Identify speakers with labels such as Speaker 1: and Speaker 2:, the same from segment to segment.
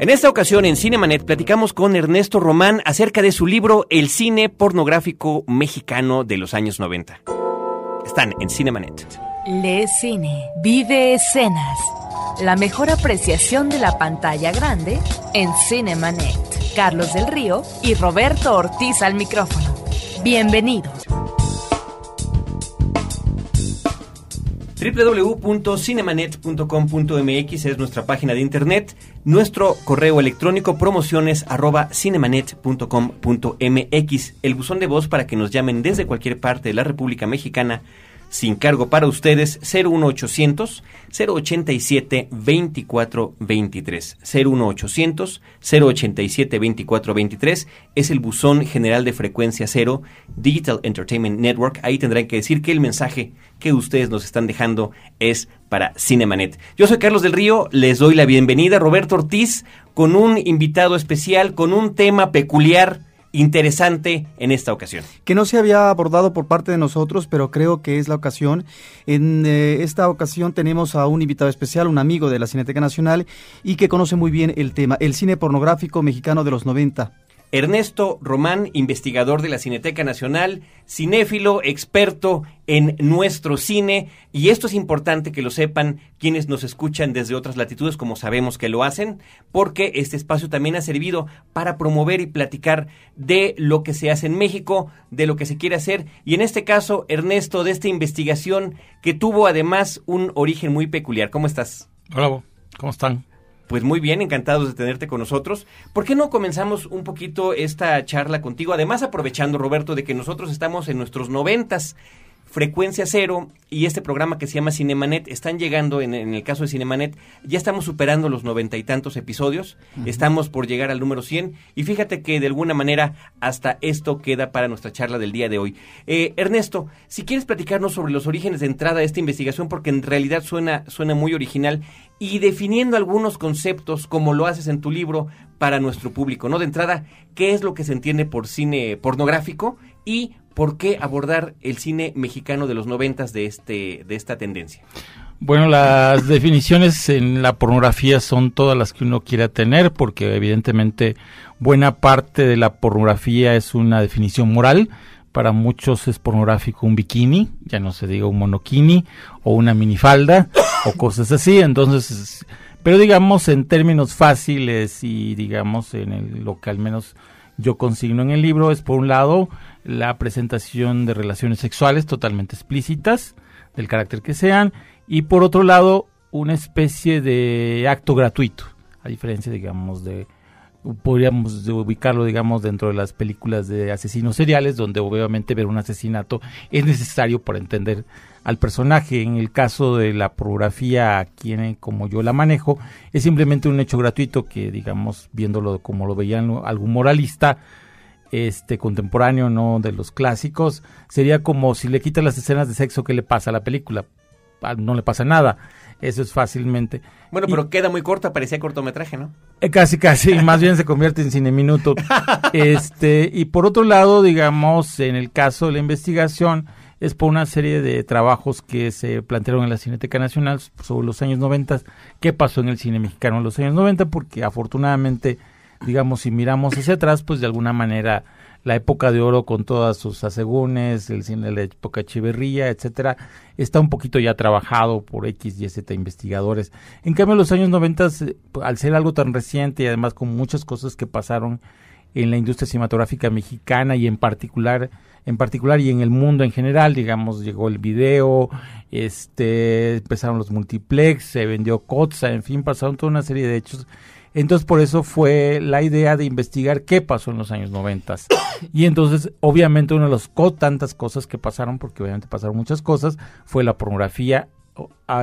Speaker 1: En esta ocasión en Cinemanet platicamos con Ernesto Román acerca de su libro El cine pornográfico mexicano de los años 90. Están en Cinemanet.
Speaker 2: Lee cine, vive escenas. La mejor apreciación de la pantalla grande en Cinemanet. Carlos del Río y Roberto Ortiz al micrófono. Bienvenidos.
Speaker 1: www.cinemanet.com.mx es nuestra página de internet, nuestro correo electrónico promociones arroba cinemanet.com.mx, el buzón de voz para que nos llamen desde cualquier parte de la República Mexicana sin cargo para ustedes 01800 087 2423 01800 087 2423 es el buzón general de frecuencia cero Digital Entertainment Network. Ahí tendrán que decir que el mensaje que ustedes nos están dejando es para Cinemanet. Yo soy Carlos del Río, les doy la bienvenida. Roberto Ortiz con un invitado especial, con un tema peculiar interesante en esta ocasión.
Speaker 3: Que no se había abordado por parte de nosotros, pero creo que es la ocasión. En eh, esta ocasión tenemos a un invitado especial, un amigo de la Cineteca Nacional y que conoce muy bien el tema, el cine pornográfico mexicano de los 90.
Speaker 1: Ernesto Román, investigador de la Cineteca Nacional, cinéfilo, experto en nuestro cine, y esto es importante que lo sepan quienes nos escuchan desde otras latitudes, como sabemos que lo hacen, porque este espacio también ha servido para promover y platicar de lo que se hace en México, de lo que se quiere hacer, y en este caso, Ernesto, de esta investigación que tuvo además un origen muy peculiar. ¿Cómo estás?
Speaker 4: Hola, ¿cómo están?
Speaker 1: Pues muy bien, encantados de tenerte con nosotros. ¿Por qué no comenzamos un poquito esta charla contigo? Además, aprovechando, Roberto, de que nosotros estamos en nuestros noventas Frecuencia Cero y este programa que se llama Cinemanet están llegando, en, el caso de Cinemanet, ya estamos superando los noventa y tantos episodios, estamos por llegar al número 100 y fíjate que de alguna manera hasta esto queda para nuestra charla del día de hoy. Eh, Ernesto, si quieres platicarnos sobre los orígenes de entrada de esta investigación, porque en realidad suena, suena muy original, y definiendo algunos conceptos como lo haces en tu libro para nuestro público, ¿no? De entrada, ¿qué es lo que se entiende por cine pornográfico? Y ¿por qué abordar el cine mexicano de los noventas de, este, de esta tendencia?
Speaker 4: Bueno, las definiciones en la pornografía son todas las que uno quiera tener, porque evidentemente buena parte de la pornografía es una definición moral. Para muchos es pornográfico un bikini, ya no se diga un monokini o una minifalda o cosas así. Entonces, pero digamos en términos fáciles y digamos en lo que al menos yo consigno en el libro es por un lado la presentación de relaciones sexuales totalmente explícitas, del carácter que sean, y por otro lado, una especie de acto gratuito, a diferencia, digamos, de podríamos ubicarlo, digamos, dentro de las películas de asesinos seriales, donde obviamente ver un asesinato es necesario para entender al personaje. En el caso de la pornografía, quien, como yo la manejo, es simplemente un hecho gratuito que, digamos, viéndolo como lo veían algún moralista, este contemporáneo, no de los clásicos, sería como si le quitas las escenas de sexo, ¿qué le pasa a la película? Ah, no le pasa nada. Eso es fácilmente.
Speaker 1: Bueno, pero queda muy corta, parecía cortometraje, ¿no?
Speaker 4: Eh, casi, casi, más bien se convierte en cine minuto. este, y por otro lado, digamos, en el caso de la investigación, es por una serie de trabajos que se plantearon en la Cineteca Nacional sobre los años 90, qué pasó en el cine mexicano en los años 90, porque afortunadamente digamos, si miramos hacia atrás, pues de alguna manera la época de oro con todas sus asegúnes, el cine de la época chiverría, etcétera, está un poquito ya trabajado por X y Z investigadores. En cambio, los años 90, eh, al ser algo tan reciente y además con muchas cosas que pasaron en la industria cinematográfica mexicana y en particular en particular y en el mundo en general, digamos, llegó el video, este, empezaron los multiplex, se vendió Kotza, en fin, pasaron toda una serie de hechos entonces por eso fue la idea de investigar qué pasó en los años 90. Y entonces obviamente una de las tantas cosas que pasaron, porque obviamente pasaron muchas cosas, fue la pornografía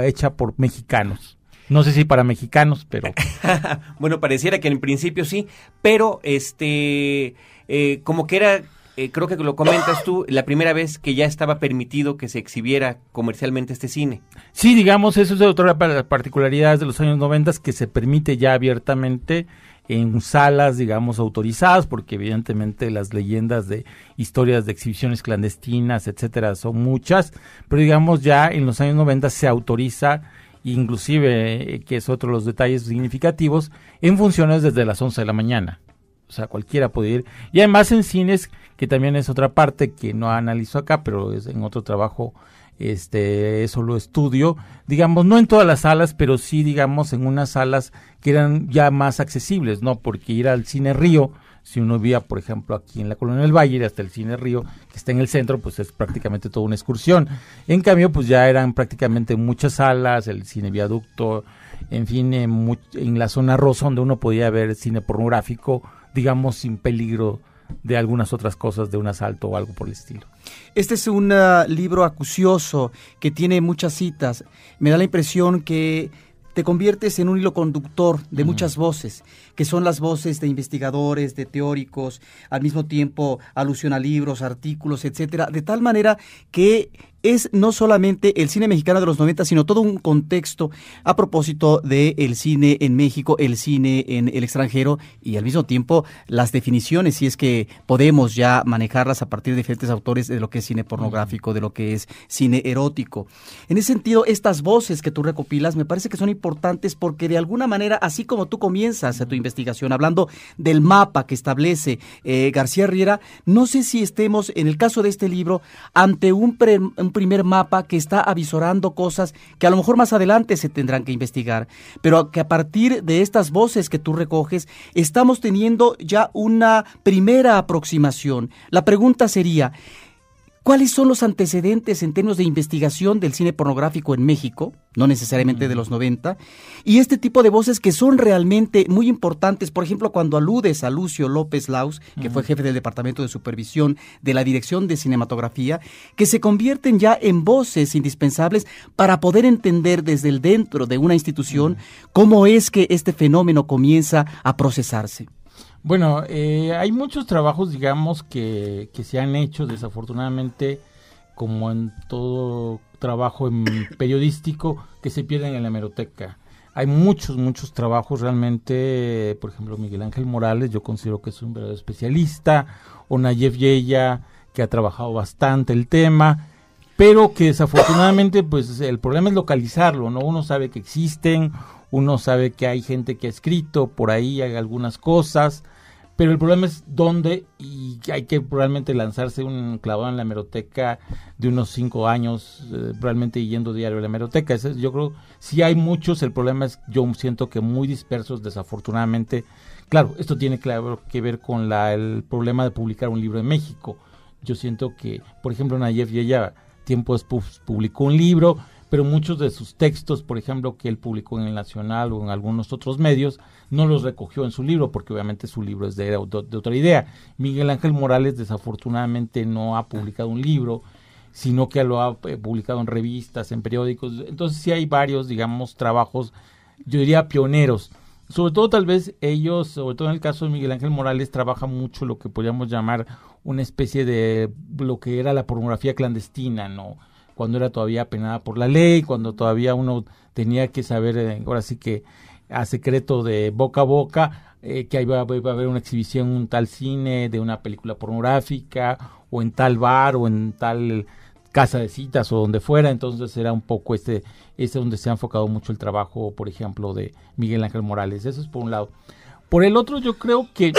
Speaker 4: hecha por mexicanos. No sé si para mexicanos, pero...
Speaker 1: bueno, pareciera que en principio sí, pero este, eh, como que era eh, creo que lo comentas tú, la primera vez que ya estaba permitido que se exhibiera comercialmente este cine.
Speaker 4: Sí, digamos, eso es otra particularidades de los años 90 que se permite ya abiertamente en salas, digamos, autorizadas, porque evidentemente las leyendas de historias de exhibiciones clandestinas, etcétera, son muchas, pero digamos ya en los años 90 se autoriza inclusive, eh, que es otro de los detalles significativos, en funciones desde las 11 de la mañana. O sea, cualquiera puede ir. Y además en cines, que también es otra parte que no analizo acá, pero es en otro trabajo, este, eso lo estudio, digamos, no en todas las salas, pero sí, digamos, en unas salas que eran ya más accesibles, ¿no? Porque ir al cine Río, si uno vía, por ejemplo, aquí en la Colonia del Valle, hasta el Cine Río, que está en el centro, pues es prácticamente toda una excursión. En cambio, pues ya eran prácticamente muchas salas, el cine viaducto, en fin, en, en la zona rosa donde uno podía ver cine pornográfico, digamos, sin peligro de algunas otras cosas, de un asalto o algo por el estilo.
Speaker 3: Este es un uh, libro acucioso que tiene muchas citas. Me da la impresión que te conviertes en un hilo conductor de muchas voces, que son las voces de investigadores, de teóricos, al mismo tiempo alusión a libros, artículos, etcétera, de tal manera que es no solamente el cine mexicano de los 90, sino todo un contexto a propósito del el cine en México, el cine en el extranjero y al mismo tiempo las definiciones, si es que podemos ya manejarlas a partir de diferentes autores de lo que es cine pornográfico, de lo que es cine erótico. En ese sentido, estas voces que tú recopilas me parece que son importantes porque de alguna manera, así como tú comienzas tu investigación hablando del mapa que establece eh, García Riera, no sé si estemos, en el caso de este libro, ante un, pre, un primer mapa que está avisorando cosas que a lo mejor más adelante se tendrán que investigar, pero que a partir de estas voces que tú recoges, estamos teniendo ya una primera aproximación. La pregunta sería, ¿Cuáles son los antecedentes en términos de investigación del cine pornográfico en México? No necesariamente de los 90. Y este tipo de voces que son realmente muy importantes. Por ejemplo, cuando aludes a Lucio López Laus, que fue jefe del Departamento de Supervisión de la Dirección de Cinematografía, que se convierten ya en voces indispensables para poder entender desde el dentro de una institución cómo es que este fenómeno comienza a procesarse.
Speaker 4: Bueno, eh, hay muchos trabajos, digamos, que, que se han hecho, desafortunadamente, como en todo trabajo periodístico, que se pierden en la hemeroteca. Hay muchos, muchos trabajos realmente, por ejemplo, Miguel Ángel Morales, yo considero que es un verdadero especialista, o Nayef Yeya, que ha trabajado bastante el tema, pero que desafortunadamente, pues el problema es localizarlo, ¿no? Uno sabe que existen, uno sabe que hay gente que ha escrito por ahí hay algunas cosas, pero el problema es dónde y hay que probablemente lanzarse un clavado en la hemeroteca de unos cinco años, eh, realmente yendo diario a la hemeroteca. yo creo, si hay muchos, el problema es, yo siento que muy dispersos, desafortunadamente. Claro, esto tiene claro que ver con la, el problema de publicar un libro en México. Yo siento que, por ejemplo, Nayef ya tiempo después publicó un libro, pero muchos de sus textos, por ejemplo, que él publicó en el Nacional o en algunos otros medios, no los recogió en su libro, porque obviamente su libro es de, otra idea. Miguel Ángel Morales desafortunadamente no ha publicado un libro, sino que lo ha eh, publicado en revistas, en periódicos. Entonces sí hay varios, digamos, trabajos, yo diría pioneros. Sobre todo tal vez ellos, sobre todo en el caso de Miguel Ángel Morales, trabaja mucho lo que podríamos llamar una especie de lo que era la pornografía clandestina, ¿no? Cuando era todavía penada por la ley, cuando todavía uno tenía que saber, eh, ahora sí que a secreto de boca a boca, eh, que iba, iba, a haber una exhibición en un tal cine de una película pornográfica, o en tal bar, o en tal casa de citas, o donde fuera. Entonces era un poco este, este donde se ha enfocado mucho el trabajo, por ejemplo, de Miguel Ángel Morales. Eso es por un lado. Por el otro, yo creo que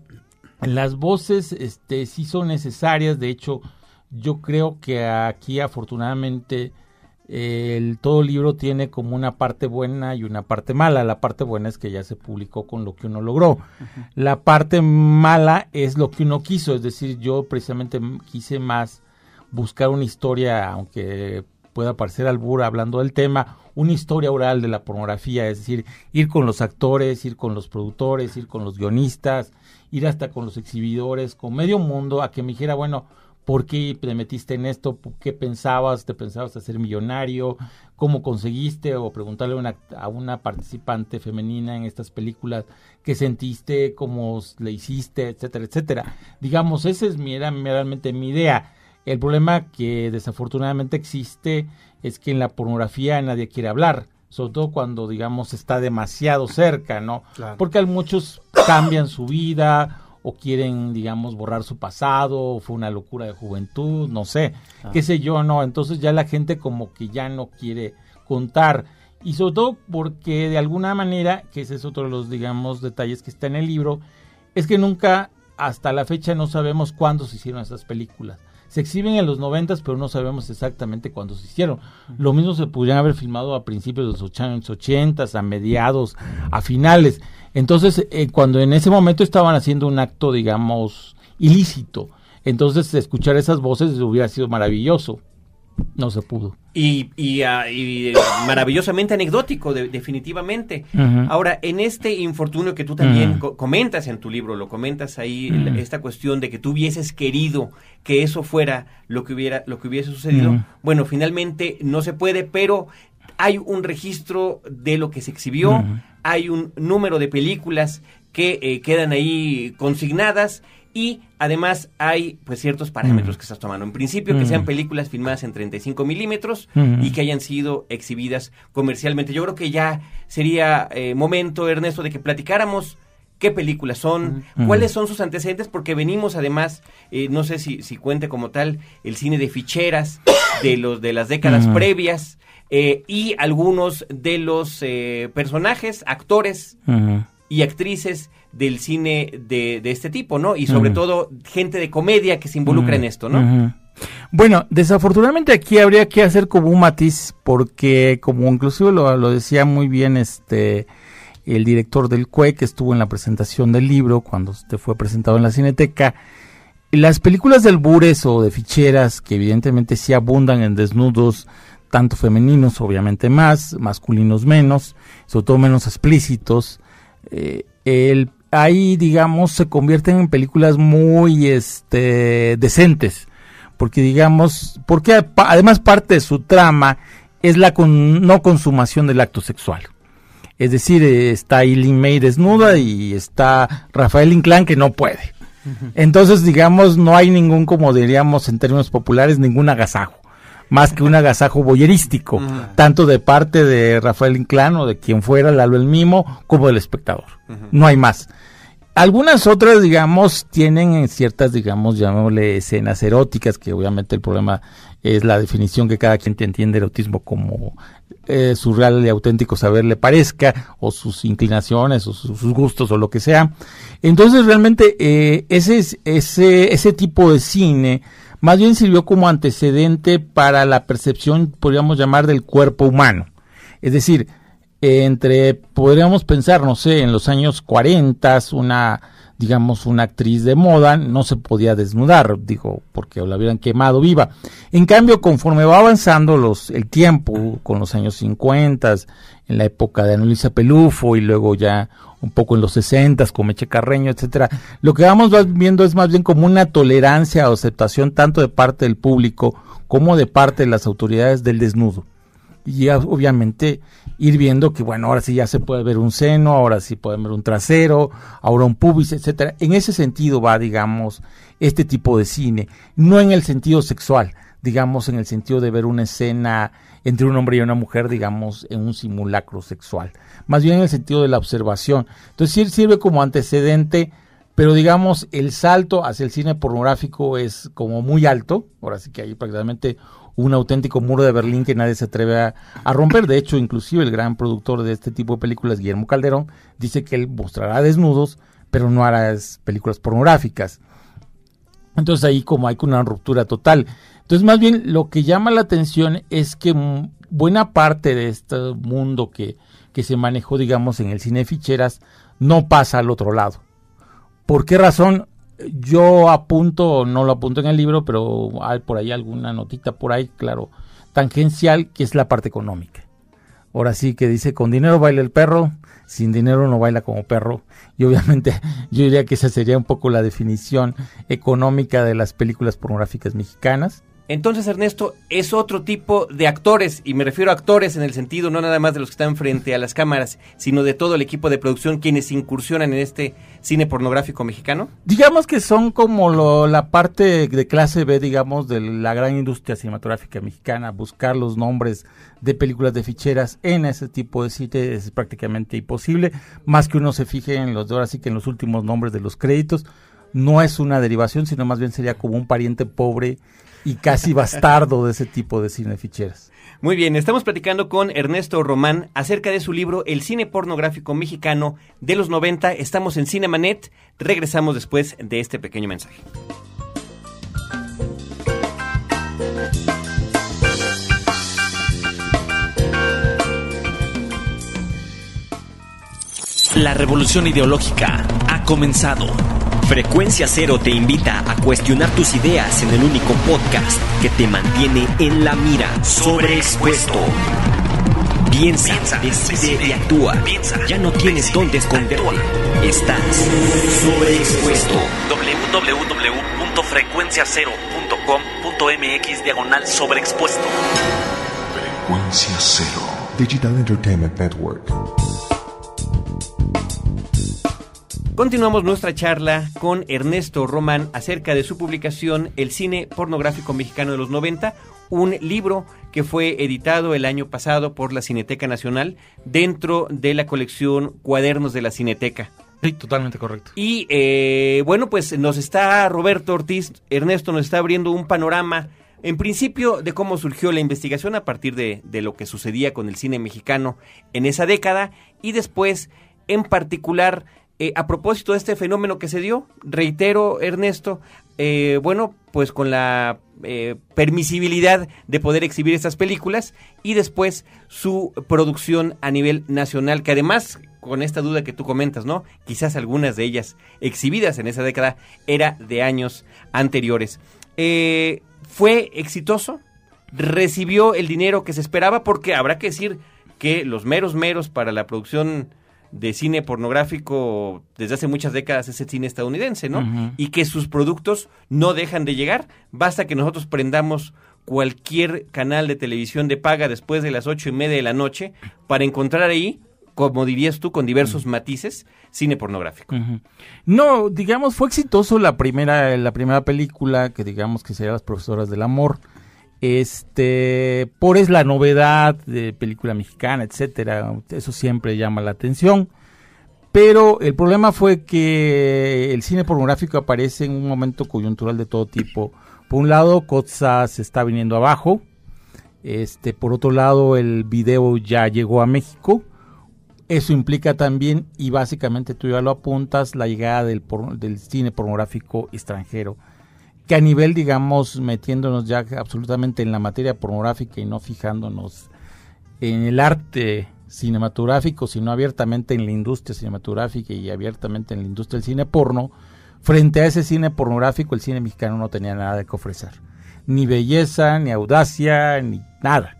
Speaker 4: las voces este, sí son necesarias. De hecho, yo creo que aquí afortunadamente el todo libro tiene como una parte buena y una parte mala. La parte buena es que ya se publicó con lo que uno logró. La parte mala es lo que uno quiso, es decir, yo precisamente quise más buscar una historia, aunque pueda parecer albura hablando del tema, una historia oral de la pornografía, es decir, ir con los actores, ir con los productores, ir con los guionistas, ir hasta con los exhibidores, con medio mundo, a que me dijera, bueno, por qué te metiste en esto, qué pensabas, te pensabas hacer millonario, cómo conseguiste, o preguntarle a una, a una participante femenina en estas películas qué sentiste, cómo le hiciste, etcétera, etcétera. Digamos, esa es mi, era realmente mi idea. El problema que desafortunadamente existe es que en la pornografía nadie quiere hablar, sobre todo cuando, digamos, está demasiado cerca, ¿no? Porque muchos cambian su vida o quieren, digamos, borrar su pasado, o fue una locura de juventud, no sé, qué sé yo, no, entonces ya la gente como que ya no quiere contar. Y sobre todo porque de alguna manera, que ese es otro de los, digamos, detalles que está en el libro, es que nunca, hasta la fecha, no sabemos cuándo se hicieron esas películas. Se exhiben en los noventas, pero no sabemos exactamente cuándo se hicieron. Lo mismo se podrían haber filmado a principios de los años 80, a mediados, a finales. Entonces, eh, cuando en ese momento estaban haciendo un acto, digamos, ilícito, entonces escuchar esas voces hubiera sido maravilloso. No se pudo.
Speaker 1: Y, y, ah, y maravillosamente anecdótico, de- definitivamente. Ahora, en este infortunio que tú también co- comentas en tu libro, lo comentas ahí, esta cuestión de que tú hubieses querido que eso fuera lo que hubiera, lo que hubiese sucedido. Bueno, finalmente no se puede, pero hay un registro de lo que se exhibió, hay un número de películas que eh, quedan ahí consignadas y además hay pues ciertos parámetros
Speaker 4: Ujú.
Speaker 1: que estás tomando. En principio que
Speaker 4: Ujú.
Speaker 1: sean películas filmadas en 35 milímetros
Speaker 4: Ujú.
Speaker 1: y que hayan sido exhibidas comercialmente. Yo creo que ya sería eh, momento, Ernesto, de que platicáramos qué películas son, cuáles son sus antecedentes, porque venimos además, eh, no sé si, si cuente como tal, el cine de ficheras de los de las décadas previas eh, y algunos de los eh, personajes, actores y actrices del cine de, de este tipo, ¿no? Y sobre todo gente de comedia que se involucra en esto, ¿no?
Speaker 4: Bueno, desafortunadamente aquí habría que hacer como un matiz porque como inclusive lo, lo decía muy bien este el director del CUE que estuvo en la presentación del libro cuando este fue presentado en la Cineteca, las películas del Bures o de ficheras que evidentemente sí abundan en desnudos tanto femeninos obviamente más, masculinos menos, sobre todo menos explícitos, eh, el, ahí digamos se convierten en películas muy este decentes. Porque digamos porque además parte de su trama es la con- no consumación del acto sexual. Es decir eh, está Eileen May desnuda y está Rafael Inclán que no puede. Entonces digamos no hay ningún como diríamos en términos populares ningún agasajo más que un agasajo boyerístico, tanto de parte de Rafael Inclán o de quien fuera, Lalo el Mimo, como del espectador. No hay más. Algunas otras, digamos, tienen en ciertas, digamos, llamémosle escenas eróticas, que obviamente el problema es la definición que cada quien te entiende erotismo como eh, su real y auténtico saber le parezca, o sus inclinaciones, o sus, sus gustos, o lo que sea. Entonces, realmente, eh, ese, es- ese, ese tipo de cine más bien sirvió como antecedente para la percepción, podríamos llamar, del cuerpo humano. Es decir, entre, podríamos pensar, no sé, en los años 40, una, digamos, una actriz de moda no se podía desnudar, digo, porque la hubieran quemado viva. En cambio, conforme va avanzando los, el tiempo, con los años 50, en la época de Anulisa Pelufo y luego ya un poco en los 60 con Meche Carreño, etcétera, lo que vamos va- viendo es más bien como una tolerancia o aceptación tanto de parte del público como de parte de las autoridades del desnudo y obviamente ir viendo que bueno ahora sí ya se puede ver un seno ahora sí puede ver un trasero ahora un pubis etcétera. En ese sentido va digamos este tipo de cine. No en el sentido sexual digamos en el sentido de ver una escena entre un hombre y una mujer digamos en un simulacro sexual. Más bien en el sentido de la observación. Entonces sirve como antecedente pero digamos el salto hacia el cine pornográfico es como muy alto ahora sí que hay prácticamente un auténtico muro de Berlín que nadie se atreve a, romper. De hecho, inclusive el gran productor de este tipo de películas, Guillermo Calderón, dice que él mostrará desnudos, pero no hará películas pornográficas. Entonces ahí como hay una ruptura total. Entonces más bien lo que llama la atención es que mm, buena parte de este mundo que, que se manejó, digamos, en el cine de ficheras, no pasa al otro lado. ¿Por qué razón? Yo apunto, no lo apunto en el libro, pero hay por ahí alguna notita por ahí, claro, tangencial, que es la parte económica. Ahora sí que dice, con dinero baila el perro, sin dinero no baila como perro. Y obviamente yo diría que esa sería un poco la definición económica de las películas pornográficas mexicanas.
Speaker 1: Entonces, Ernesto, es otro tipo de actores, y me refiero a actores en el sentido no nada más de los que están frente a las cámaras, sino de todo el equipo de producción quienes incursionan en este cine pornográfico mexicano.
Speaker 4: Digamos que son como lo- la parte de clase B, digamos, de la gran industria cinematográfica mexicana. Buscar los nombres de películas de ficheras en ese tipo de cine es prácticamente imposible, más que uno se fije en los ahora sí que en los últimos nombres de los créditos. no es una derivación, sino más bien sería como un pariente pobre y casi bastardo de ese tipo de cine ficheras.
Speaker 1: Muy bien, estamos platicando con Ernesto Román acerca de su libro El cine pornográfico mexicano de los 90. Estamos en Cinemanet. Regresamos después de este pequeño mensaje.
Speaker 5: La revolución ideológica ha comenzado. Frecuencia Cero te invita a cuestionar tus ideas en el único podcast que te mantiene en la mira, sobreexpuesto. Piensa, decide, y actúa. ya no tienes dónde esconderte. Estás sobreexpuesto.
Speaker 6: www.frecuenciacero.com.mx diagonal sobreexpuesto.
Speaker 7: Frecuencia Cero. Digital Entertainment Network.
Speaker 1: Continuamos nuestra charla con Ernesto Román acerca de su publicación El cine pornográfico mexicano de los 90, un libro que fue editado el año pasado por la Cineteca Nacional dentro de la colección Cuadernos de la Cineteca.
Speaker 4: Sí, totalmente correcto.
Speaker 1: Y eh, bueno, pues nos está Roberto Ortiz, Ernesto nos está abriendo un panorama, en principio, de cómo surgió la investigación a partir de, de lo que sucedía con el cine mexicano en esa década y después, en particular, eh, a propósito de este fenómeno que se dio, reitero, Ernesto, eh, bueno, pues con la eh, permisibilidad de poder exhibir estas películas y después su producción a nivel nacional, que además, con esta duda que tú comentas, ¿no? Quizás algunas de ellas exhibidas en esa década era de años anteriores. ¿Fue exitoso? ¿Recibió el dinero que se esperaba? Porque habrá que decir que los meros meros para la producción de cine pornográfico desde hace muchas décadas es el cine estadounidense, ¿no? Y que sus productos no dejan de llegar. Basta que nosotros prendamos cualquier canal de televisión de paga después de las ocho y media de la noche para encontrar ahí, como dirías tú, con diversos matices, cine pornográfico.
Speaker 4: No, digamos, fue exitoso la primera, la primera película, que digamos que sería Las Profesoras del Amor este, por es la novedad de película mexicana, etcétera, eso siempre llama la atención. Pero el problema fue que el cine pornográfico aparece en un momento coyuntural de todo tipo. Por un lado, Kotza se está viniendo abajo. Este, por otro lado, el video ya llegó a México. Eso implica también, y básicamente tú ya lo apuntas, la llegada del, del cine pornográfico extranjero que a nivel, digamos, metiéndonos ya absolutamente en la materia pornográfica y no fijándonos en el arte cinematográfico, sino abiertamente en la industria cinematográfica y abiertamente en la industria del cine porno, frente a ese cine pornográfico el cine mexicano no tenía nada que ofrecer, ni belleza, ni audacia, ni nada.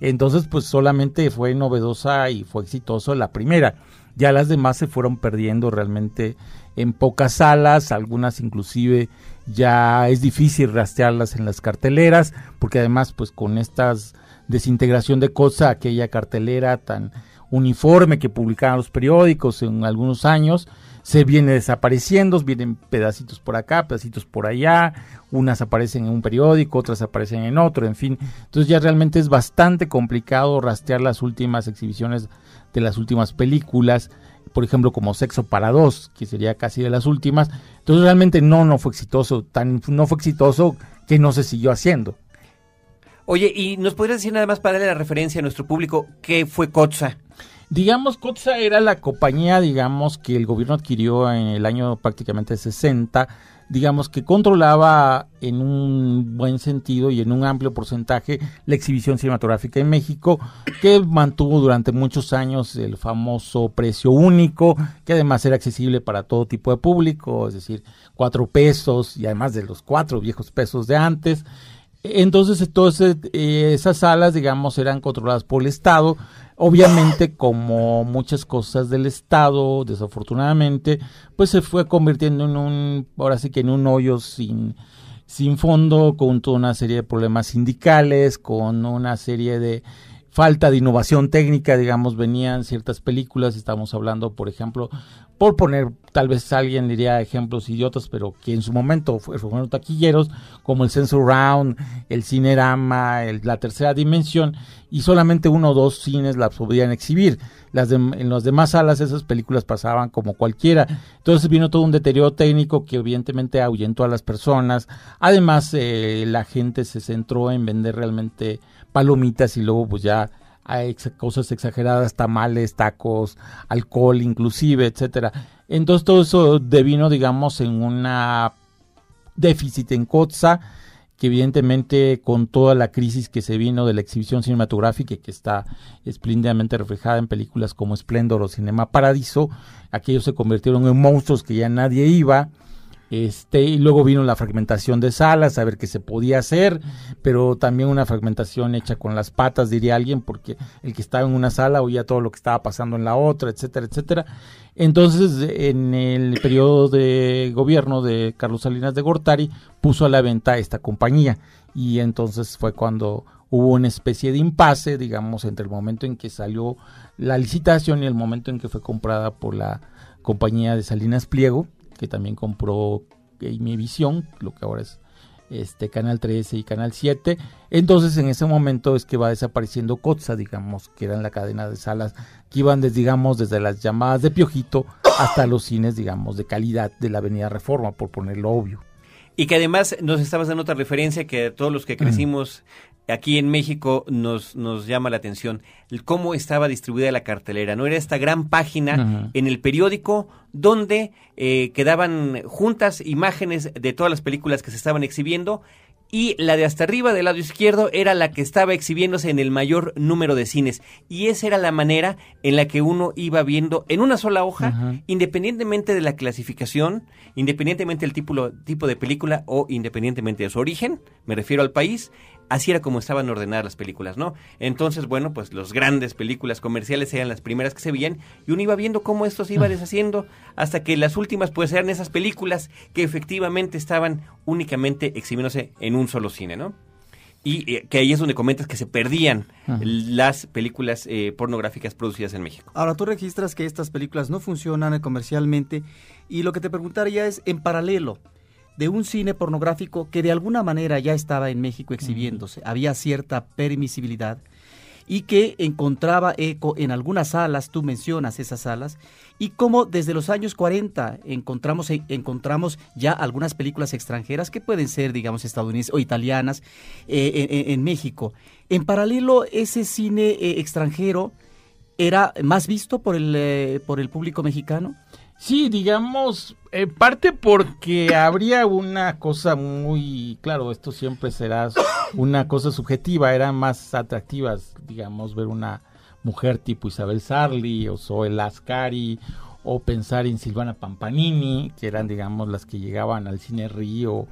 Speaker 4: Entonces, pues solamente fue novedosa y fue exitoso la primera. Ya las demás se fueron perdiendo realmente en pocas salas, algunas inclusive ya es difícil rastrearlas en las carteleras, porque además pues con estas desintegración de cosa, aquella cartelera tan uniforme que publicaban los periódicos en algunos años, se viene desapareciendo, vienen pedacitos por acá, pedacitos por allá, unas aparecen en un periódico, otras aparecen en otro, en fin. Entonces ya realmente es bastante complicado rastrear las últimas exhibiciones de las últimas películas por ejemplo, como Sexo para Dos, que sería casi de las últimas. Entonces realmente no, no fue exitoso, tan no fue exitoso que no se siguió haciendo.
Speaker 1: Oye, ¿y nos podrías decir nada más para darle la referencia a nuestro público qué fue COTSA?
Speaker 4: Digamos, COTSA era la compañía, digamos, que el gobierno adquirió en el año prácticamente 60 digamos que controlaba en un buen sentido y en un amplio porcentaje la exhibición cinematográfica en México, que mantuvo durante muchos años el famoso precio único, que además era accesible para todo tipo de público, es decir, cuatro pesos y además de los cuatro viejos pesos de antes. Entonces, entonces eh, esas salas, digamos, eran controladas por el Estado, Obviamente, como muchas cosas del Estado, desafortunadamente, pues se fue convirtiendo en un, ahora sí que en un hoyo sin, sin fondo, con toda una serie de problemas sindicales, con una serie de falta de innovación técnica, digamos, venían ciertas películas, estamos hablando, por ejemplo, por poner, tal vez alguien diría ejemplos idiotas, pero que en su momento fueron taquilleros, como el Sensor Round, el Cinerama, el, la tercera dimensión, y solamente uno o dos cines las podían exhibir. Las en las demás salas esas películas pasaban como cualquiera. Entonces vino todo un deterioro técnico que evidentemente ahuyentó a las personas. Además, eh, la gente se centró en vender realmente palomitas y luego pues ya hay cosas exageradas, tamales, tacos, alcohol inclusive, etcétera. Entonces todo eso devino, digamos, en una déficit en COTSA, que evidentemente con toda la crisis que se vino de la exhibición cinematográfica que está espléndidamente reflejada en películas como Splendor o Cinema Paradiso, aquellos se convirtieron en monstruos que ya nadie iba, este, y luego vino la fragmentación de salas, a ver qué se podía hacer, pero también una fragmentación hecha con las patas, diría alguien, porque el que estaba en una sala oía todo lo que estaba pasando en la otra, etcétera, etcétera. Entonces, en el periodo de gobierno de Carlos Salinas de Gortari, puso a la venta esta compañía, y entonces fue cuando hubo una especie de impasse, digamos, entre el momento en que salió la licitación y el momento en que fue comprada por la compañía de Salinas Pliego, que también compró Visión, lo que ahora es este Canal 13 y Canal 7. Entonces en ese momento es que va desapareciendo Cotza, digamos, que eran la cadena de salas que iban desde, digamos, desde las llamadas de Piojito hasta los cines, digamos, de calidad de la Avenida Reforma, por ponerlo obvio.
Speaker 1: Y que además nos estabas dando otra referencia que todos los que crecimos aquí en México nos, nos llama la atención el cómo estaba distribuida la cartelera. No era esta gran página en el periódico donde eh, quedaban juntas imágenes de todas las películas que se estaban exhibiendo y la de hasta arriba del lado izquierdo era la que estaba exhibiéndose en el mayor número de cines. Y esa era la manera en la que uno iba viendo en una sola hoja, independientemente de la clasificación, independientemente del tipo, tipo de película o independientemente de su origen, me refiero al país, así era como estaban ordenadas las películas, ¿no? Entonces, bueno, pues las grandes películas comerciales eran las primeras que se veían y uno iba viendo cómo esto se iba deshaciendo hasta que las últimas pues eran esas películas que efectivamente estaban únicamente exhibiéndose en un solo cine, ¿no? Y eh, que ahí es donde comentas que se perdían las películas eh, pornográficas producidas en México.
Speaker 3: Ahora tú registras que estas películas no funcionan comercialmente y lo que te preguntaría es en paralelo, de un cine pornográfico que de alguna manera ya estaba en México exhibiéndose. Había cierta permisibilidad y que encontraba eco en algunas salas, tú mencionas esas salas, y como desde los años 40 encontramos, encontramos ya algunas películas extranjeras que pueden ser, digamos, estadounidenses o italianas eh, en, México. En paralelo, ese cine eh, extranjero era más visto por el, eh, por el público mexicano.
Speaker 4: Sí, digamos, en parte porque habría una cosa muy, claro, esto siempre será una cosa subjetiva, eran más atractivas, digamos, ver una mujer tipo Isabel Sarli o Zoe Lascari o pensar en Silvana Pampanini, que eran, digamos, las que llegaban al cine Río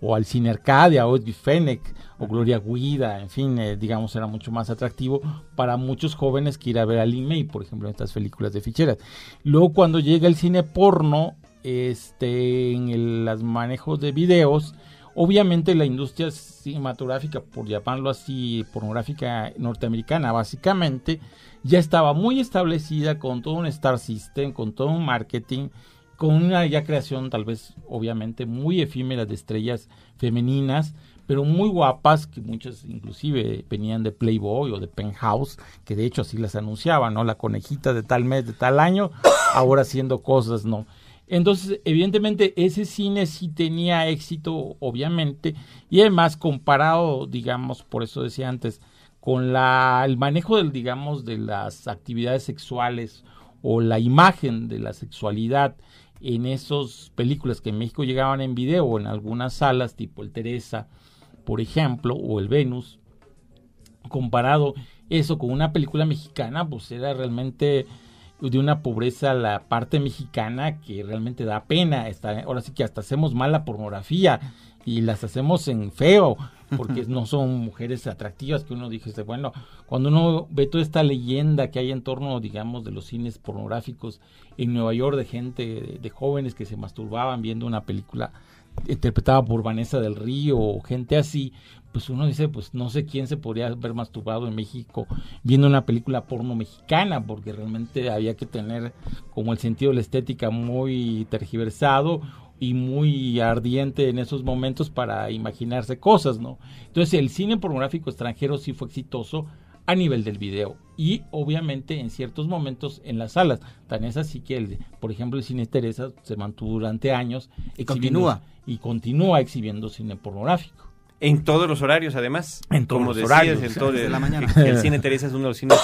Speaker 4: o al cine Arcadia, o Edwin Fennec, o Gloria Guida, en fin, eh, digamos, era mucho más atractivo para muchos jóvenes que ir a ver a Lee por ejemplo, en estas películas de ficheras. Luego, cuando llega el cine porno, este, en los manejos de videos, obviamente la industria cinematográfica, por llamarlo así, pornográfica norteamericana, básicamente, ya estaba muy establecida con todo un star system, con todo un marketing, con una ya creación tal vez obviamente muy efímera de estrellas femeninas, pero muy guapas, que muchas inclusive venían de Playboy o de Penthouse, que de hecho así las anunciaban, ¿no? La conejita de tal mes, de tal año, ahora haciendo cosas, ¿no? Entonces, evidentemente, ese cine sí tenía éxito, obviamente, y además comparado, digamos, por eso decía antes, con la, el manejo del, digamos, de las actividades sexuales o la imagen de la sexualidad en esas películas que en México llegaban en video en algunas salas, tipo el Teresa, por ejemplo, o el Venus, comparado eso con una película mexicana, pues era realmente de una pobreza la parte mexicana que realmente da pena. ahora sí que hasta hacemos mala pornografía y las hacemos en feo, porque no son mujeres atractivas que uno dice, bueno, cuando uno ve toda esta leyenda que hay en torno, digamos, de los cines pornográficos en Nueva York de gente, de, jóvenes que se masturbaban viendo una película interpretada por Vanessa del Río o gente así, pues uno dice, pues no sé quién se podría haber masturbado en México viendo una película porno mexicana, porque realmente había que tener como el sentido de la estética muy tergiversado y muy ardiente en esos momentos para imaginarse cosas, ¿no? Entonces el cine pornográfico extranjero sí fue exitoso a nivel del video y obviamente en ciertos momentos en las salas. Tan es así que, el, por ejemplo, el cine Teresa se mantuvo durante años
Speaker 3: y continúa.
Speaker 4: y continúa exhibiendo cine pornográfico.
Speaker 1: En todos los horarios, además.
Speaker 4: En todos
Speaker 1: Como
Speaker 4: los
Speaker 1: decías,
Speaker 4: horarios,
Speaker 1: en todo
Speaker 3: desde
Speaker 1: el,
Speaker 3: la mañana.
Speaker 1: el cine Teresa es uno de los cines,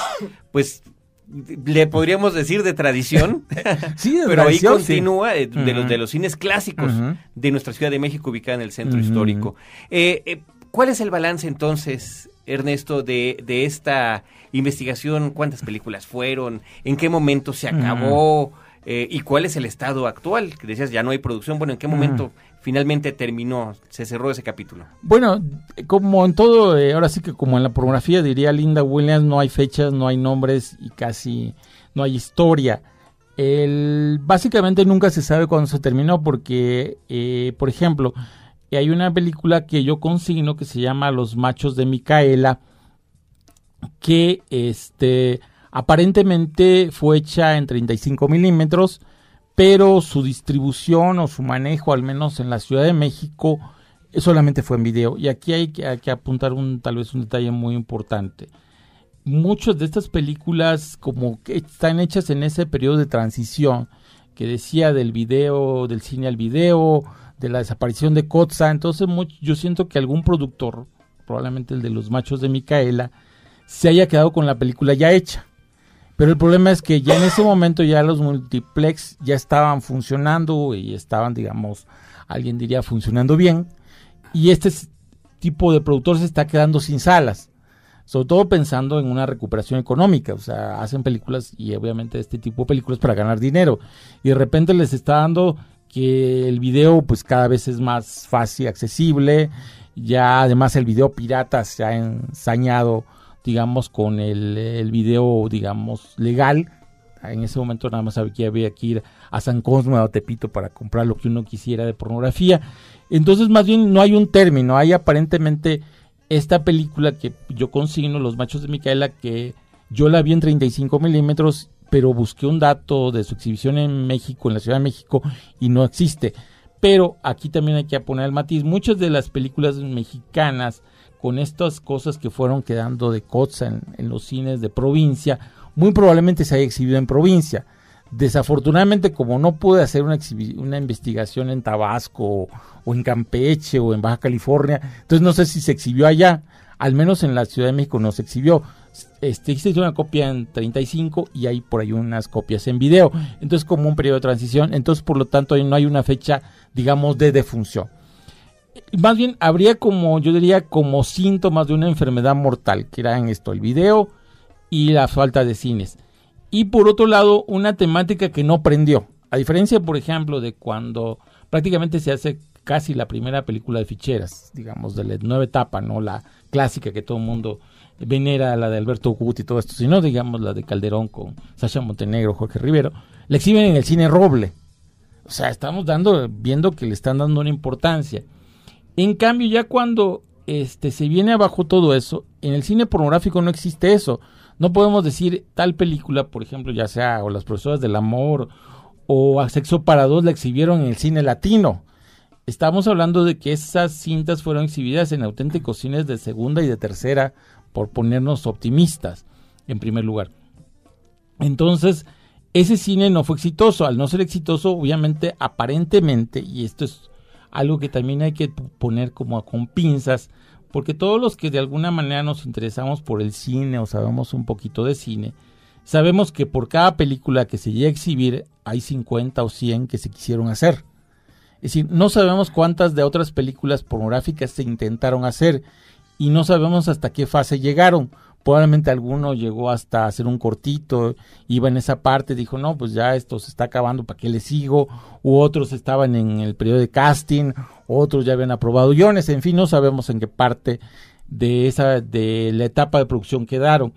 Speaker 1: pues, le podríamos decir de tradición,
Speaker 4: Sí, de
Speaker 1: pero ahí
Speaker 4: sí.
Speaker 1: continúa eh, de, los, de los cines clásicos de nuestra Ciudad de México, ubicada en el centro histórico. Eh, eh, ¿Cuál es el balance entonces, Ernesto, de, de esta investigación? ¿Cuántas películas fueron? ¿En qué momento se acabó? Eh, ¿Y cuál es el estado actual? Que decías, ya no hay producción. Bueno, ¿en qué momento finalmente terminó, se cerró ese capítulo?
Speaker 4: Bueno, como en todo, eh, ahora sí que como en la pornografía diría Linda Williams, no hay fechas, no hay nombres y casi no hay historia. Básicamente nunca se sabe cuándo se terminó porque, eh, por ejemplo, hay una película que yo consigno que se llama Los machos de Micaela, que este aparentemente fue hecha en 35 milímetros, pero su distribución o su manejo, al menos en la Ciudad de México, solamente fue en video. Y aquí hay que, apuntar un tal vez un detalle muy importante. Muchas de estas películas, como que están hechas en ese periodo de transición, que decía del video, del cine al video, de la desaparición de Kotza, entonces much- yo siento que algún productor, probablemente el de los machos de Micaela, se haya quedado con la película ya hecha. Pero el problema es que ya en ese momento ya los multiplex ya estaban funcionando y estaban, digamos, alguien diría funcionando bien. Y este tipo de productor se está quedando sin salas. Sobre todo pensando en una recuperación económica. O sea, hacen películas y obviamente este tipo de películas para ganar dinero. Y de repente les está dando que el video pues cada vez es más fácil, accesible. Ya además el video pirata se ha ensañado digamos, con el, el video, digamos, legal. En ese momento nada más había había que ir a San Cosme o Tepito para comprar lo que uno quisiera de pornografía. Entonces, más bien, no hay un término. Hay aparentemente esta película que yo consigno, Los Machos de Micaela, que yo la vi en 35 milímetros, pero busqué un dato de su exhibición en México, en la Ciudad de México, y no existe. Pero aquí también hay que poner el matiz. Muchas de las películas mexicanas con estas cosas que fueron quedando de coza en, los cines de provincia, muy probablemente se haya exhibido en provincia. Desafortunadamente, como no pude hacer una, investigación en Tabasco o, en Campeche o en Baja California, entonces no sé si se exhibió allá, al menos en la Ciudad de México no se exhibió. Este, existe una copia en 35 y hay por ahí unas copias en video. Entonces, como un periodo de transición, entonces por lo tanto no hay una fecha, digamos, de defunción más bien habría como, yo diría, como síntomas de una enfermedad mortal, que era en esto, el video y la falta de cines. Y por otro lado, una temática que no prendió. A diferencia, por ejemplo, de cuando prácticamente se hace casi la primera película de ficheras, digamos, de la nueva etapa, no la clásica que todo el mundo venera, la de Alberto Guti y todo esto, sino, digamos, la de Calderón con Sasha Montenegro, Jorge Rivero, la exhiben en el cine Roble. O sea, estamos dando, viendo que le están dando una importancia. En cambio, ya cuando este se viene abajo todo eso, en el cine pornográfico no existe eso. No podemos decir tal película, por ejemplo, ya sea o Las profesoras del amor o A Sexo para dos la exhibieron en el cine latino. Estamos hablando de que esas cintas fueron exhibidas en auténticos cines de segunda y de tercera, por ponernos optimistas, en primer lugar. Entonces, ese cine no fue exitoso. Al no ser exitoso, obviamente, aparentemente, y esto es algo que también hay que poner como con pinzas, porque todos los que de alguna manera nos interesamos por el cine o sabemos un poquito de cine, sabemos que por cada película que se llega a exhibir hay 50 o 100 que se quisieron hacer. Es decir, no sabemos cuántas de otras películas pornográficas se intentaron hacer y no sabemos hasta qué fase llegaron. Probablemente alguno llegó hasta hacer un cortito, iba en esa parte, dijo, no, pues ya esto se está acabando, ¿para qué le sigo? U otros estaban en el periodo de casting, otros ya habían aprobado guiones, en fin, no sabemos en qué parte de esa, de la etapa de producción quedaron.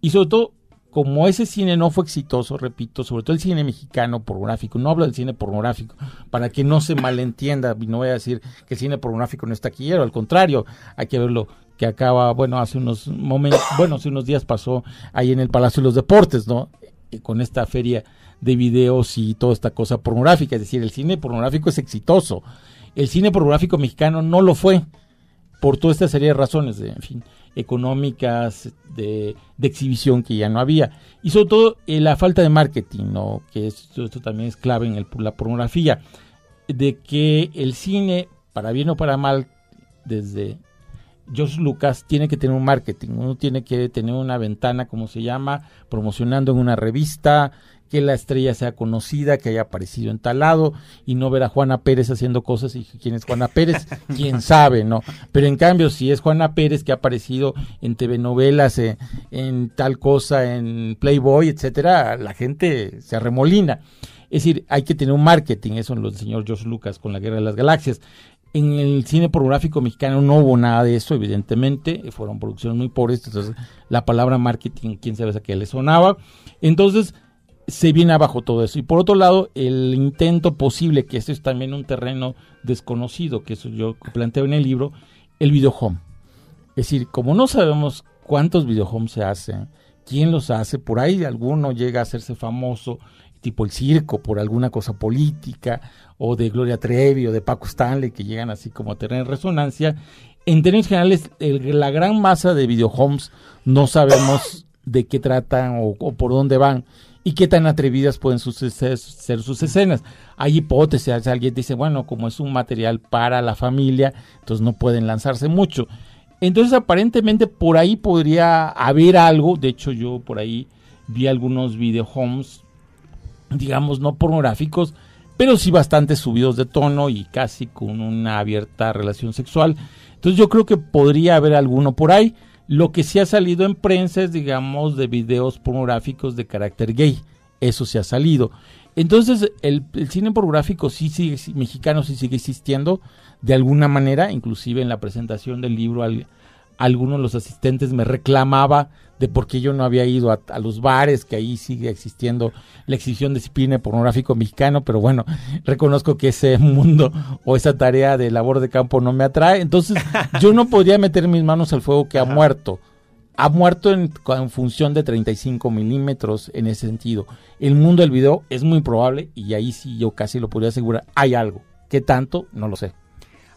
Speaker 4: Y sobre todo, como ese cine no fue exitoso, repito, sobre todo el cine mexicano pornográfico, no hablo del cine pornográfico, para que no se malentienda, no voy a decir que el cine pornográfico no está aquí, al contrario, hay que verlo que acaba, bueno, hace unos momentos, bueno, hace unos días pasó ahí en el Palacio de los Deportes, ¿no? Con esta feria de videos y toda esta cosa pornográfica, es decir, el cine pornográfico es exitoso. El cine pornográfico mexicano no lo fue por toda esta serie de razones, de, en fin, económicas, de, exhibición que ya no había. Y sobre todo eh, la falta de marketing, ¿no? que esto, también es clave en la pornografía, de que el cine, para bien o para mal, desde George Lucas tiene que tener un marketing, uno tiene que tener una ventana, como se llama, promocionando en una revista, que la estrella sea conocida, que haya aparecido en tal lado y no ver a Juana Pérez haciendo cosas y quién es Juana Pérez, quién sabe, ¿no? Pero en cambio, si es Juana Pérez que ha aparecido en TV novelas, en, eh, en tal cosa, en Playboy, etcétera, la gente se arremolina. Es decir, hay que tener un marketing, eso lo enseñó George Lucas con la Guerra de las Galaxias. En el cine pornográfico mexicano no hubo nada de eso, evidentemente, fueron producciones muy pobres, entonces la palabra marketing, quién sabe a qué le sonaba. Entonces, se viene abajo todo eso. Y por otro lado, el intento posible, que esto es también un terreno desconocido, que eso yo planteo en el libro, el videohome. Es decir, como no sabemos cuántos videohomes se hacen, quién los hace, por ahí alguno llega a hacerse famoso, tipo el circo, por alguna cosa política, o de Gloria Trevi, o de Paco Stanley, que llegan así como a tener resonancia. En términos generales, la gran masa de videohomes no sabemos de qué tratan o por dónde van y qué tan atrevidas pueden ser sus escenas. Hay hipótesis, alguien dice, bueno, como es un material para la familia, entonces no pueden lanzarse mucho. Entonces aparentemente por ahí podría haber algo, de hecho yo por ahí vi algunos videohomes, digamos no pornográficos, pero sí bastante subidos de tono y casi con una abierta relación sexual. Entonces yo creo que podría haber alguno por ahí. Lo que sí ha salido en prensa es, digamos, de videos pornográficos de carácter gay. Eso sí ha salido. Entonces, el, cine pornográfico sí sigue, mexicano sí sigue existiendo de alguna manera, inclusive en la presentación del libro al, algunos de los asistentes me reclamaba de por qué yo no había ido a, los bares, que ahí sigue existiendo la exhibición de cine pornográfico mexicano, pero bueno, reconozco que ese mundo o esa tarea de labor de campo no me atrae, entonces yo no podría meter mis manos al fuego que ha muerto. Ha muerto en, en función de 35 milímetros en ese sentido. El mundo del video es muy probable y ahí sí yo casi lo podría asegurar, hay algo. ¿Qué tanto? No lo sé.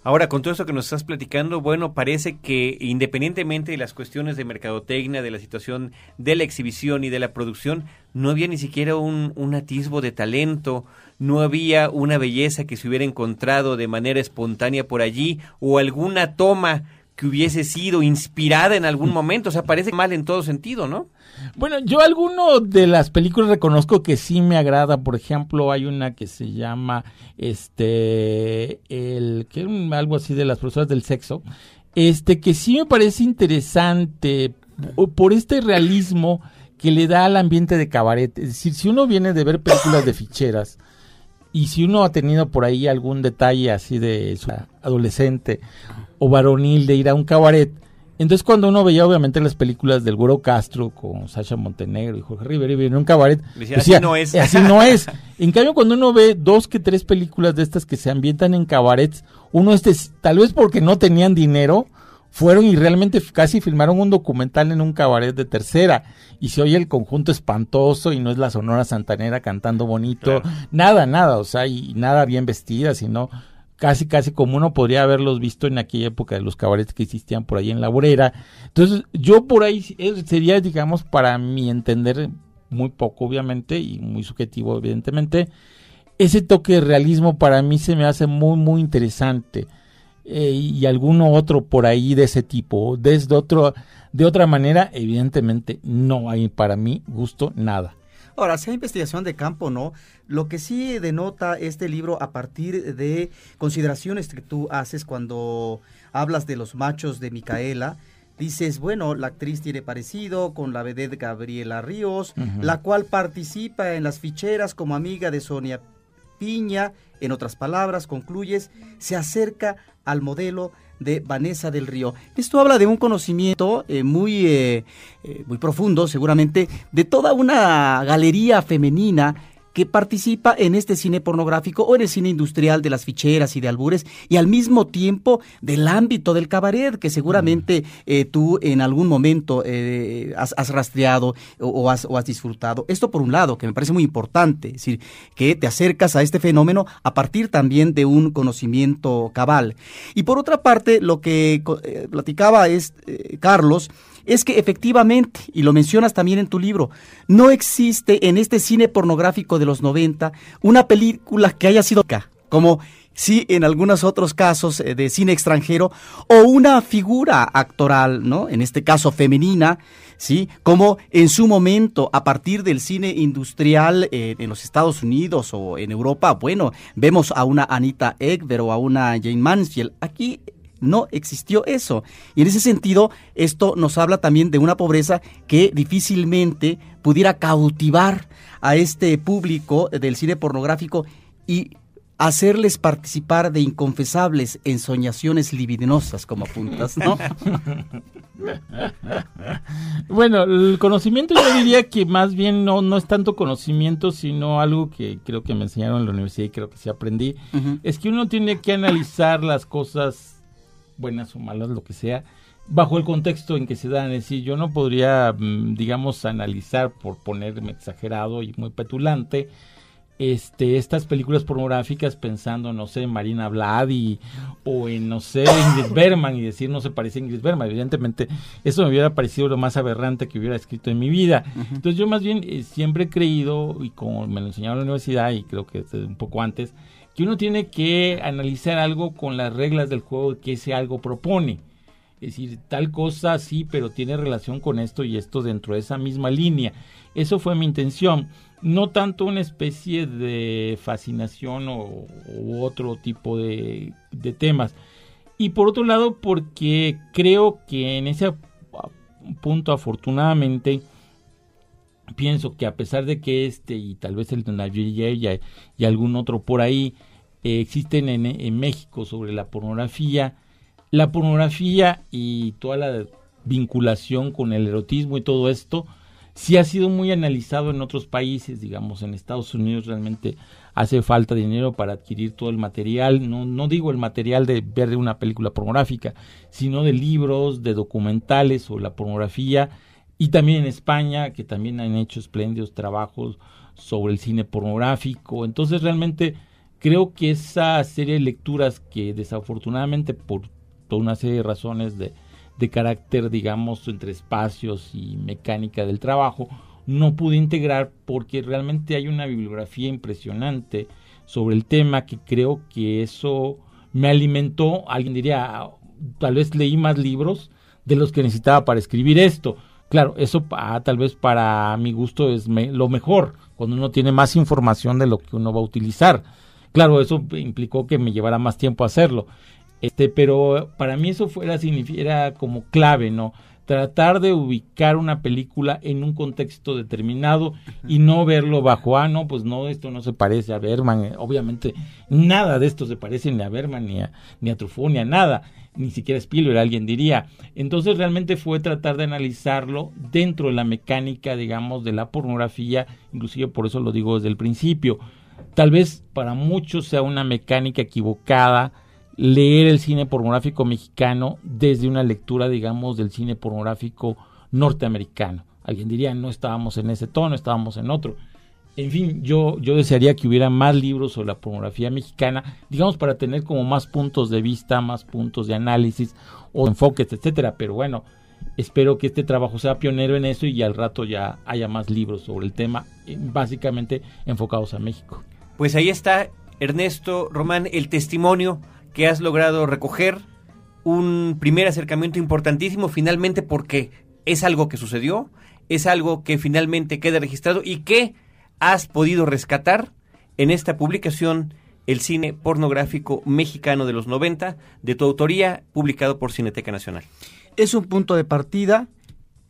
Speaker 1: Ahora, con todo esto que nos estás platicando, bueno, parece que independientemente de las cuestiones de mercadotecnia, de la situación de la exhibición y de la producción, no había ni siquiera un, un atisbo de talento, no había una belleza que se hubiera encontrado de manera espontánea por allí o alguna toma que hubiese sido inspirada en algún momento. O sea, parece mal en todo sentido, ¿no?
Speaker 4: Bueno, yo alguno de las películas reconozco que sí me agrada. Por ejemplo, hay una que se llama este el que algo así de las profesoras del sexo, este que sí me parece interesante por este realismo que le da al ambiente de cabaret. Es decir, si uno viene de ver películas de ficheras y si uno ha tenido por ahí algún detalle así de su adolescente o varonil de ir a un cabaret, entonces cuando uno veía obviamente las películas del Güero Castro con Sasha Montenegro y Jorge Rivera y en un cabaret,
Speaker 1: decía, así no es.
Speaker 4: Así no es. En cambio cuando uno ve dos que tres películas de estas que se ambientan en cabarets, uno este tal vez porque no tenían dinero, fueron y realmente casi filmaron un documental en un cabaret de tercera y se oye el conjunto espantoso y no es la Sonora Santanera cantando bonito, nada, nada, o sea, y nada bien vestida, sino casi casi como uno podría haberlos visto en aquella época de los cabarets que existían por ahí en la Borera. Entonces, yo por ahí sería, digamos, para mi entender, muy poco obviamente y muy subjetivo evidentemente, ese toque de realismo para mí se me hace muy, muy interesante. Eh, y alguno otro por ahí de ese tipo. Desde otro, de otra manera, evidentemente no hay para mí gusto nada.
Speaker 3: Ahora, sea investigación de campo, ¿no? Lo que sí denota este libro a partir de consideraciones que tú haces cuando hablas de los machos de Micaela, dices, bueno, la actriz tiene parecido con la vedette Gabriela Ríos, la cual participa en las ficheras como amiga de Sonia Piña, en otras palabras, concluyes, se acerca al modelo de Vanessa del Río. Esto habla de un conocimiento eh, muy, eh, eh, muy profundo, seguramente, de toda una galería femenina que participa en este cine pornográfico o en el cine industrial de las ficheras y de albures y al mismo tiempo del ámbito del cabaret que seguramente eh, tú en algún momento eh, has, has, rastreado o, has, o has disfrutado. Esto por un lado, que me parece muy importante, es decir, que te acercas a este fenómeno a partir también de un conocimiento cabal. Y por otra parte, lo que eh, platicaba es Carlos, es que efectivamente, y lo mencionas también en tu libro, no existe en este cine pornográfico de los 90 una película que haya sido como sí en algunos otros casos eh, de cine extranjero, o una figura actoral, ¿no? En este caso femenina, ¿sí? Como en su momento, a partir del cine industrial eh, en los Estados Unidos o en Europa, bueno, vemos a una Anita Ekberg o a una Jane Mansfield. Aquí no existió eso. Y en ese sentido, esto nos habla también de una pobreza que difícilmente pudiera cautivar a este público del cine pornográfico y hacerles participar de inconfesables ensoñaciones libidinosas, como apuntas, ¿no?
Speaker 4: bueno, el conocimiento yo diría que más bien no, no es tanto conocimiento, sino algo que creo que me enseñaron en la universidad y creo que sí aprendí, uh -huh. es que uno tiene que analizar las cosas buenas o malas, lo que sea, bajo el contexto en que se dan. Es decir, yo no podría, mm, digamos, analizar, por ponerme exagerado y muy petulante, este, estas películas pornográficas pensando, no sé, en Marina Vladi o en, no sé, Ingrid Bergman y decir no se parece a Ingrid Bergman. Evidentemente, eso me hubiera parecido lo más aberrante que hubiera escrito en mi vida. Uh -huh. Entonces, yo más bien eh, siempre he creído, y como me lo enseñaron en la universidad, y creo que un poco antes, que uno tiene que analizar algo con las reglas del juego que ese algo propone. Es decir, tal cosa sí, pero tiene relación con esto y esto dentro de esa misma línea. Eso fue mi intención. No tanto una especie de fascinación o, otro tipo de, temas. Y por otro lado, porque creo que en ese punto, afortunadamente, pienso que a pesar de que este y tal vez el de y, y algún otro por ahí existen en, en, México sobre la pornografía, la pornografía y toda la vinculación con el erotismo y todo esto sí ha sido muy analizado en otros países, digamos en Estados Unidos realmente hace falta dinero para adquirir todo el material, no, no digo el material de ver una película pornográfica, sino de libros, de documentales sobre la pornografía y también en España, que también han hecho espléndidos trabajos sobre el cine pornográfico. Entonces realmente creo que esa serie de lecturas que desafortunadamente por toda una serie de razones de, de carácter, digamos, entre espacios y mecánica del trabajo, no pude integrar porque realmente hay una bibliografía impresionante sobre el tema que creo que eso me alimentó, alguien diría, tal vez leí más libros de los que necesitaba para escribir esto. Claro, eso tal vez para mi gusto es me, lo mejor, cuando uno tiene más información de lo que uno va a utilizar. Claro, eso implicó que me llevara más tiempo hacerlo. Este, pero para mí eso fuera, era como clave, ¿no? Tratar de ubicar una película en un contexto determinado y no verlo bajo, ah, no, pues no, esto no se parece a Berman. Obviamente, nada de esto se parece ni a Berman, ni a, ni a Truffaut, ni a nada, ni siquiera a Spielberg, alguien diría. Entonces, realmente fue tratar de analizarlo dentro de la mecánica, digamos, de la pornografía, inclusive por eso lo digo desde el principio. Tal vez para muchos sea una mecánica equivocada, leer el cine pornográfico mexicano desde una lectura, digamos, del cine pornográfico norteamericano. Alguien diría, no estábamos en ese tono, estábamos en otro. En fin, yo, yo desearía que hubiera más libros sobre la pornografía mexicana, digamos, para tener como más puntos de vista, más puntos de análisis o enfoques, etcétera. Pero bueno, espero que este trabajo sea pionero en eso y al rato ya haya más libros sobre el tema, básicamente enfocados a México.
Speaker 1: Pues ahí está, Ernesto Román, el testimonio que has logrado recoger, un primer acercamiento importantísimo finalmente porque es algo que sucedió, es algo que finalmente queda registrado y que has podido rescatar en esta publicación El cine pornográfico mexicano de los 90 de tu autoría, publicado por Cineteca Nacional.
Speaker 3: Es un punto de partida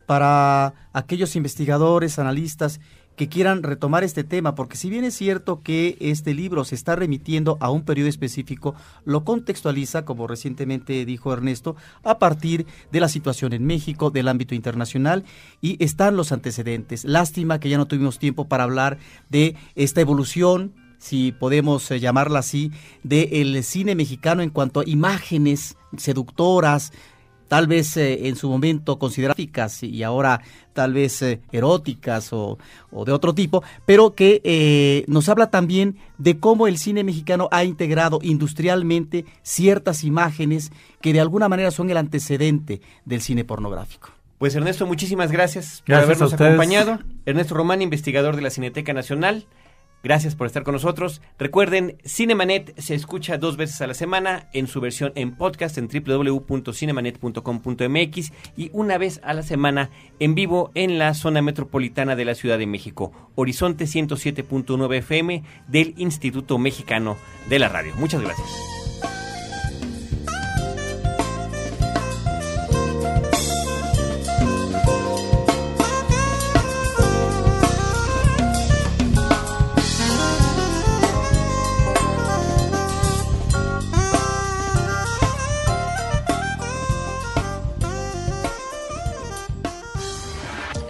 Speaker 3: para aquellos investigadores, analistas que quieran retomar este tema, porque si bien es cierto que este libro se está remitiendo a un periodo específico, lo contextualiza, como recientemente dijo Ernesto, a partir de la situación en México, del ámbito internacional, y están los antecedentes. Lástima que ya no tuvimos tiempo para hablar de esta evolución si podemos eh, llamarla así, del cine mexicano en cuanto a imágenes seductoras, tal vez eh, en su momento consideradas y ahora tal vez eh, eróticas o, de otro tipo, pero que eh, nos habla también de cómo el cine mexicano ha integrado industrialmente ciertas imágenes que de alguna manera son el antecedente del cine pornográfico.
Speaker 1: Pues Ernesto, muchísimas gracias, por habernos acompañado. Ernesto Román, investigador de la Cineteca Nacional. Gracias por estar con nosotros. Recuerden, Cinemanet se escucha dos veces a la semana en su versión en podcast en www.cinemanet.com.mx y una vez a la semana en vivo en la zona metropolitana de la Ciudad de México, Horizonte 107.9 FM del Instituto Mexicano de la Radio. Muchas gracias.